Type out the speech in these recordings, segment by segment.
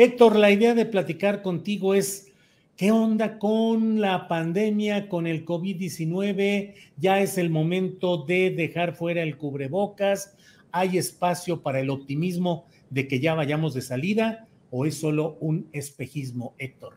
Héctor, la idea de platicar contigo es, ¿qué onda con la pandemia, con el COVID-19? ¿Ya es el momento de dejar fuera el cubrebocas? ¿Hay espacio para el optimismo de que ya vayamos de salida o es solo un espejismo, Héctor?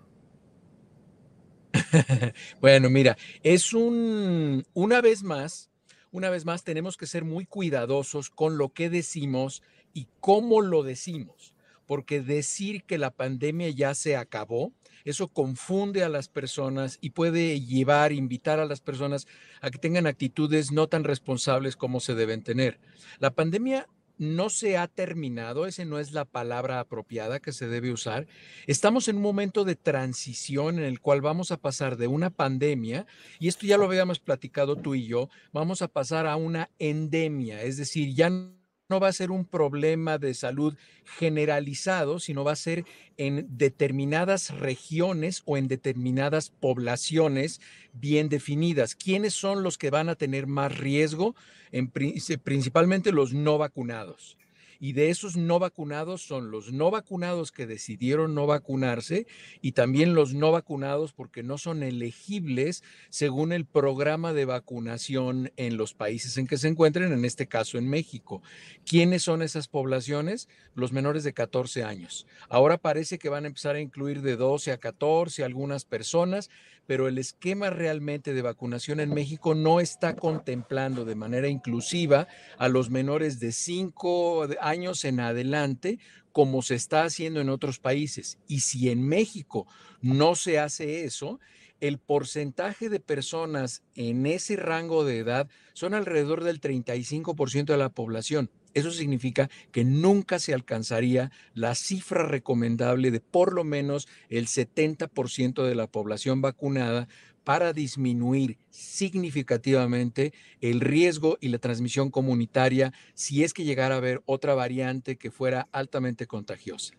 bueno, mira, es un, una vez más, una vez más tenemos que ser muy cuidadosos con lo que decimos y cómo lo decimos porque decir que la pandemia ya se acabó, eso confunde a las personas y puede llevar, invitar a las personas a que tengan actitudes no tan responsables como se deben tener. La pandemia no se ha terminado, esa no es la palabra apropiada que se debe usar. Estamos en un momento de transición en el cual vamos a pasar de una pandemia, y esto ya lo habíamos platicado tú y yo, vamos a pasar a una endemia, es decir, ya no va a ser un problema de salud generalizado, sino va a ser en determinadas regiones o en determinadas poblaciones bien definidas. ¿Quiénes son los que van a tener más riesgo? En, principalmente los no vacunados y de esos no vacunados son los no vacunados que decidieron no vacunarse y también los no vacunados porque no son elegibles según el programa de vacunación en los países en que se encuentren, en este caso en México. ¿Quiénes son esas poblaciones? Los menores de 14 años. Ahora parece que van a empezar a incluir de 12 a 14 algunas personas, pero el esquema realmente de vacunación en México no está contemplando de manera inclusiva a los menores de 5 años en adelante como se está haciendo en otros países. Y si en México no se hace eso, el porcentaje de personas en ese rango de edad son alrededor del 35% de la población. Eso significa que nunca se alcanzaría la cifra recomendable de por lo menos el 70% de la población vacunada para disminuir significativamente el riesgo y la transmisión comunitaria si es que llegara a haber otra variante que fuera altamente contagiosa.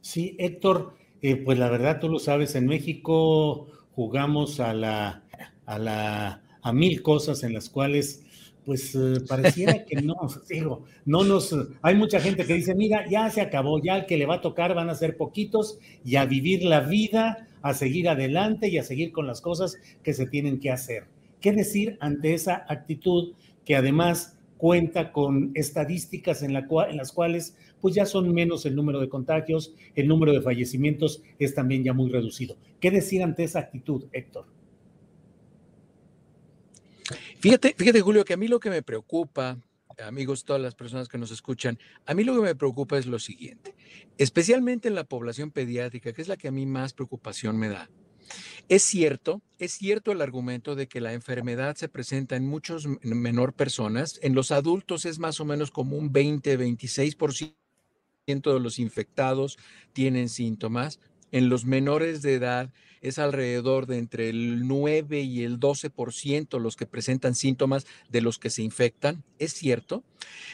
Sí, Héctor, eh, pues la verdad tú lo sabes, en México jugamos a la, a la, a mil cosas en las cuales pues eh, pareciera que no, digo, no nos, hay mucha gente que dice, mira, ya se acabó, ya el que le va a tocar van a ser poquitos y a vivir la vida, a seguir adelante y a seguir con las cosas que se tienen que hacer. ¿Qué decir ante esa actitud que además cuenta con estadísticas en, la en las cuales pues ya son menos el número de contagios, el número de fallecimientos es también ya muy reducido? ¿Qué decir ante esa actitud, Héctor? Fíjate, fíjate, Julio, que a mí lo que me preocupa, amigos, todas las personas que nos escuchan, a mí lo que me preocupa es lo siguiente, especialmente en la población pediátrica, que es la que a mí más preocupación me da. Es cierto, es cierto el argumento de que la enfermedad se presenta en muchos menor personas. En los adultos es más o menos como un 20, 26% de los infectados tienen síntomas. En los menores de edad es alrededor de entre el 9 y el 12% los que presentan síntomas de los que se infectan, es cierto,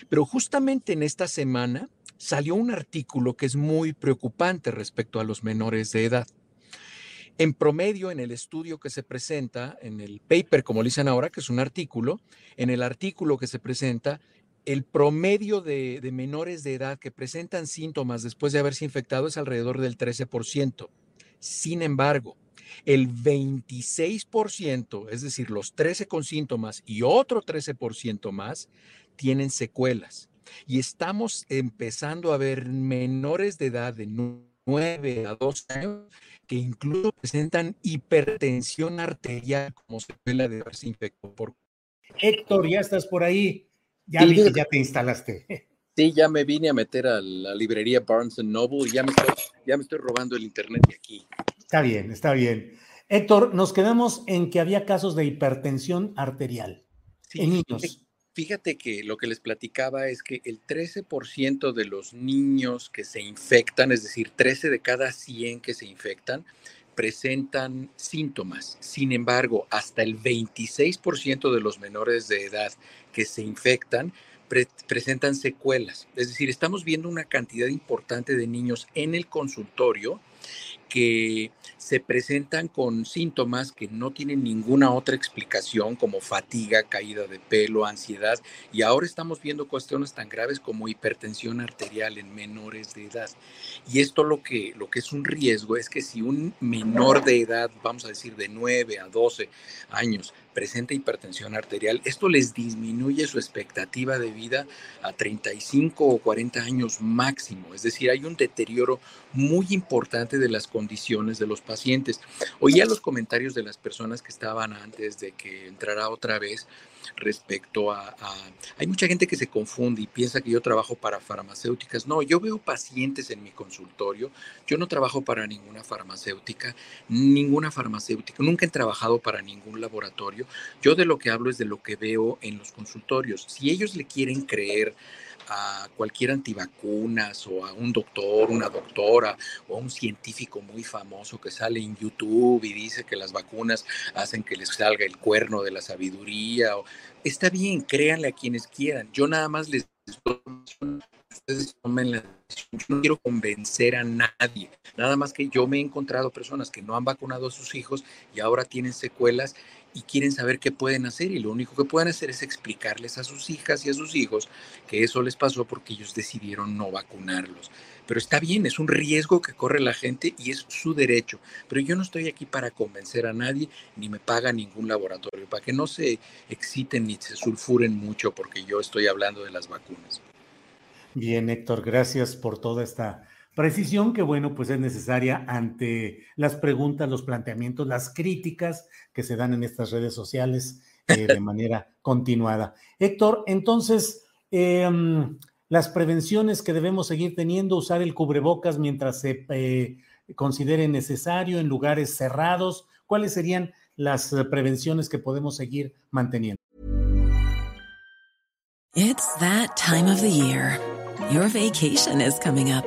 pero justamente en esta semana salió un artículo que es muy preocupante respecto a los menores de edad. En promedio, en el estudio que se presenta, en el paper, como le dicen ahora, que es un artículo, en el artículo que se presenta, el promedio de, menores de edad que presentan síntomas después de haberse infectado es alrededor del 13%. Sin embargo, el 26%, es decir, los 13 con síntomas y otro 13% más, tienen secuelas. Y estamos empezando a ver menores de edad de 9 a 12 años que incluso presentan hipertensión arterial como secuela de haberse infectado por. Héctor, ya estás por ahí. Ya ya te instalaste. Sí, ya me vine a meter a la librería Barnes Noble y ya me estoy, ya me estoy robando el internet de aquí. Está bien, está bien. Héctor, nos quedamos en que había casos de hipertensión arterial en niños. Fíjate que lo que les platicaba es que el 13% de los niños que se infectan, es decir, 13 de cada 100 que se infectan, presentan síntomas. Sin embargo, hasta el 26% de los menores de edad que se infectan presentan secuelas. Es decir, estamos viendo una cantidad importante de niños en el consultorio que se presentan con síntomas que no tienen ninguna otra explicación como fatiga, caída de pelo, ansiedad y ahora estamos viendo cuestiones tan graves como hipertensión arterial en menores de edad. Y esto lo que, lo que es un riesgo es que si un menor de edad, vamos a decir de 9 a 12 años, presenta hipertensión arterial, esto les disminuye su expectativa de vida a 35 o 40 años máximo. Es decir, hay un deterioro muy importante de las condiciones de los pacientes. Oía los comentarios de las personas que estaban antes de que entrara otra vez respecto a, Hay mucha gente que se confunde y piensa que yo trabajo para farmacéuticas. No, yo veo pacientes en mi consultorio. Yo no trabajo para ninguna farmacéutica, ninguna farmacéutica. Nunca he trabajado para ningún laboratorio. Yo de lo que hablo es de lo que veo en los consultorios. Si ellos le quieren creer a cualquier antivacunas o a un doctor, una doctora o un científico muy famoso que sale en YouTube y dice que las vacunas hacen que les salga el cuerno de la sabiduría. Está bien, créanle a quienes quieran. Yo nada más les tomen. Yo no quiero convencer a nadie. Nada más que yo me he encontrado personas que no han vacunado a sus hijos y ahora tienen secuelas y quieren saber qué pueden hacer y lo único que pueden hacer es explicarles a sus hijas y a sus hijos que eso les pasó porque ellos decidieron no vacunarlos. Pero está bien, es un riesgo que corre la gente y es su derecho. Pero yo no estoy aquí para convencer a nadie ni me paga ningún laboratorio, para que no se exciten ni se sulfuren mucho porque yo estoy hablando de las vacunas. Bien, Héctor, gracias por toda esta Precisión que, bueno, pues es necesaria ante las preguntas, los planteamientos, las críticas que se dan en estas redes sociales eh, de manera continuada. Héctor, entonces, em, las prevenciones que debemos seguir teniendo, usar el cubrebocas mientras se eh, considere necesario en lugares cerrados, ¿cuáles serían las prevenciones que podemos seguir manteniendo? It's that time of the year. Your vacation is coming up.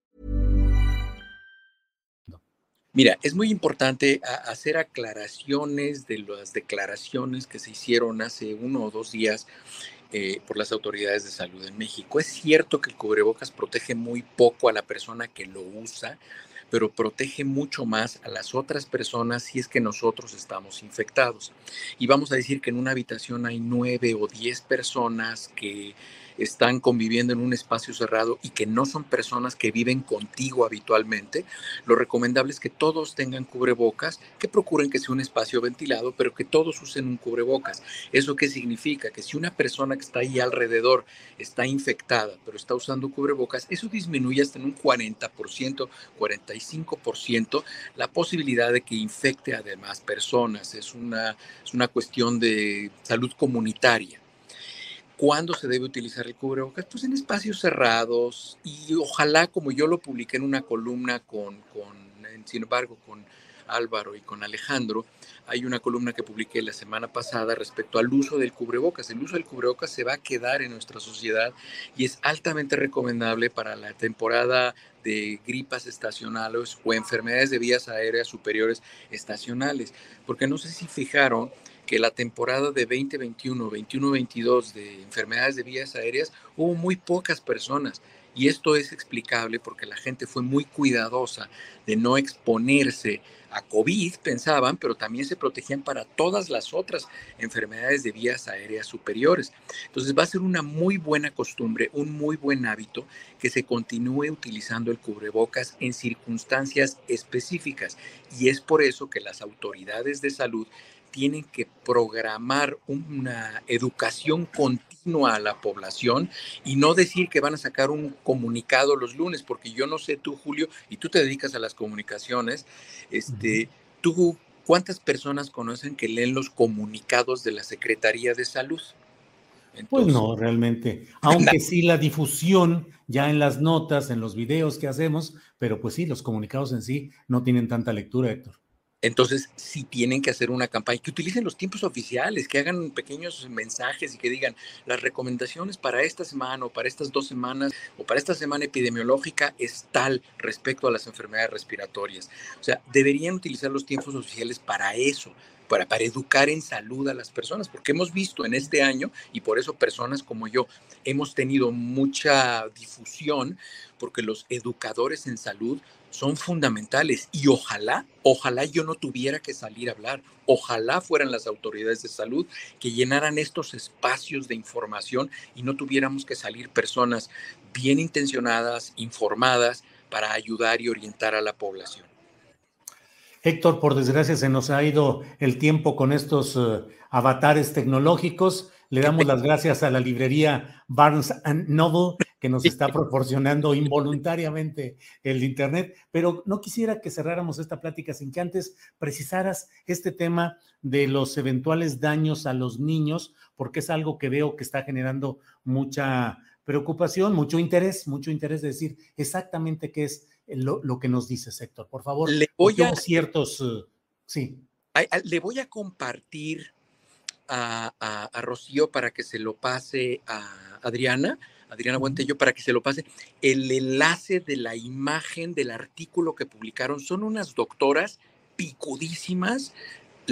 Mira, es muy importante hacer aclaraciones de las declaraciones que se hicieron hace uno o dos días eh, por las autoridades de salud en México. Es cierto que el cubrebocas protege muy poco a la persona que lo usa, pero protege mucho más a las otras personas si es que nosotros estamos infectados. Y vamos a decir que en una habitación hay nueve o diez personas que están conviviendo en un espacio cerrado y que no son personas que viven contigo habitualmente, lo recomendable es que todos tengan cubrebocas, que procuren que sea un espacio ventilado, pero que todos usen un cubrebocas. ¿Eso qué significa? Que si una persona que está ahí alrededor está infectada, pero está usando cubrebocas, eso disminuye hasta en un 40%, 45% la posibilidad de que infecte a demás personas. Es una, es una cuestión de salud comunitaria. ¿Cuándo se debe utilizar el cubrebocas? Pues en espacios cerrados y ojalá, como yo lo publiqué en una columna con, con sin embargo, con Álvaro y con Alejandro, hay una columna que publiqué la semana pasada respecto al uso del cubrebocas. El uso del cubrebocas se va a quedar en nuestra sociedad y es altamente recomendable para la temporada de gripas estacionales o enfermedades de vías aéreas superiores estacionales. Porque no sé si fijaron que la temporada de 2021, 21-22 de enfermedades de vías aéreas hubo muy pocas personas. Y esto es explicable porque la gente fue muy cuidadosa de no exponerse a COVID, pensaban, pero también se protegían para todas las otras enfermedades de vías aéreas superiores. Entonces va a ser una muy buena costumbre, un muy buen hábito que se continúe utilizando el cubrebocas en circunstancias específicas. Y es por eso que las autoridades de salud tienen que programar una educación continua a la población y no decir que van a sacar un comunicado los lunes, porque yo no sé tú, Julio, y tú te dedicas a las comunicaciones, este, tú, ¿cuántas personas conocen que leen los comunicados de la Secretaría de Salud? pues no, realmente. Aunque sí la difusión ya en las notas, en los videos que hacemos, pero pues sí, los comunicados en sí no tienen tanta lectura, Héctor. Entonces, si tienen que hacer una campaña, que utilicen los tiempos oficiales, que hagan pequeños mensajes y que digan las recomendaciones para esta semana o para estas dos semanas o para esta semana epidemiológica es tal respecto a las enfermedades respiratorias. O sea, deberían utilizar los tiempos oficiales para eso, para, para educar en salud a las personas, porque hemos visto en este año, y por eso personas como yo hemos tenido mucha difusión, porque los educadores en salud son fundamentales y ojalá, ojalá yo no tuviera que salir a hablar, ojalá fueran las autoridades de salud que llenaran estos espacios de información y no tuviéramos que salir personas bien intencionadas, informadas, para ayudar y orientar a la población. Héctor, por desgracia se nos ha ido el tiempo con estos uh, avatares tecnológicos. Le damos las gracias a la librería Barnes Noble que nos está proporcionando involuntariamente el Internet, pero no quisiera que cerráramos esta plática sin que antes precisaras este tema de los eventuales daños a los niños, porque es algo que veo que está generando mucha preocupación, mucho interés, mucho interés de decir exactamente qué es lo, que nos dice Héctor. Por favor, le voy a ciertos, uh, sí. le voy a compartir a, a, Rocío para que se lo pase a Adriana, Adriana Buentello, para que se lo pase el enlace de la imagen del artículo que publicaron. Son unas doctoras picudísimas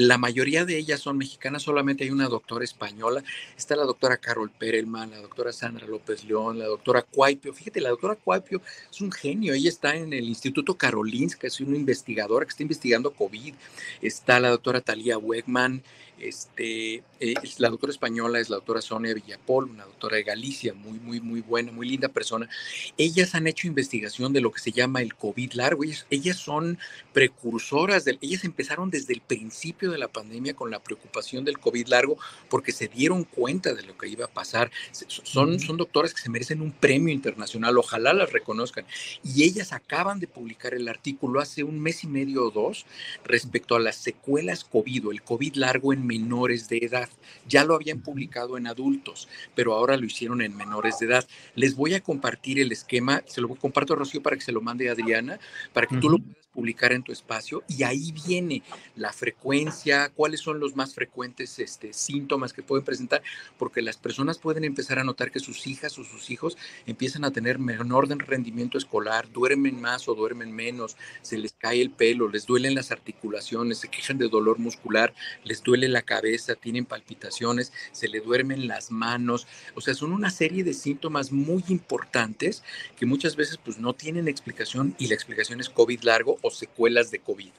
la mayoría de ellas son mexicanas, solamente hay una doctora española. Está la doctora Carol Perelman, la doctora Sandra López León, la doctora Cuaipio. Fíjate, la doctora Cuaipio es un genio. Ella está en el Instituto Karolinska, es una investigadora que está investigando COVID. Está la doctora Talía Wegman, este, eh, la doctora española es la doctora Sonia Villapol, una doctora de Galicia, muy, muy, muy buena, muy linda persona. Ellas han hecho investigación de lo que se llama el COVID largo. Ellas, son precursoras, ellas empezaron desde el principio de la pandemia con la preocupación del COVID largo porque se dieron cuenta de lo que iba a pasar. Son, son doctoras que se merecen un premio internacional, ojalá las reconozcan. Y ellas acaban de publicar el artículo hace un mes y medio o dos respecto a las secuelas COVID o el COVID largo en menores de edad. Ya lo habían publicado en adultos, pero ahora lo hicieron en menores de edad. Les voy a compartir el esquema, se lo comparto a Rocío para que se lo mande a Adriana, para que tú lo puedas publicar en tu espacio y ahí viene la frecuencia, cuáles son los más frecuentes este, síntomas que pueden presentar, porque las personas pueden empezar a notar que sus hijas o sus hijos empiezan a tener menor rendimiento escolar, duermen más o duermen menos, se les cae el pelo, les duelen las articulaciones, se quejan de dolor muscular, les duele la cabeza, tienen palpitaciones, se le duermen las manos, o sea, son una serie de síntomas muy importantes que muchas veces pues no tienen explicación y la explicación es COVID largo o secuelas de COVID.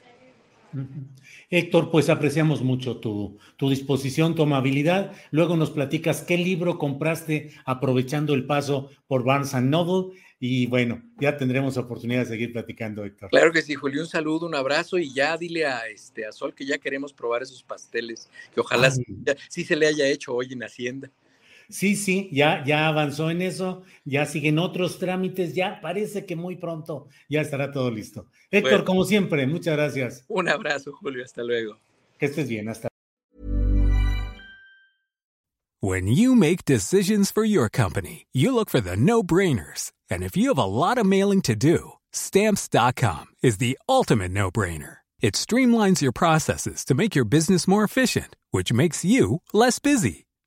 Héctor, pues apreciamos mucho tu, tu, disposición, tu amabilidad. Luego nos platicas qué libro compraste aprovechando el paso por Barnes Noble. Y bueno, ya tendremos oportunidad de seguir platicando, Héctor. Claro que sí, Julio. Un saludo, un abrazo y ya dile a, este, a Sol que ya queremos probar esos pasteles, que ojalá sí se le haya hecho hoy en Hacienda. Sí, sí, ya, ya avanzó en eso, ya siguen otros trámites, ya parece que muy pronto ya estará todo listo. Héctor, como siempre, muchas gracias. Un abrazo, Julio, hasta luego. Que estés bien, hasta When you make decisions for your company, you look for the no-brainers. And if you have a lot of mailing to do, stamps.com is the ultimate no-brainer. It streamlines your processes to make your business more efficient, which makes you less busy.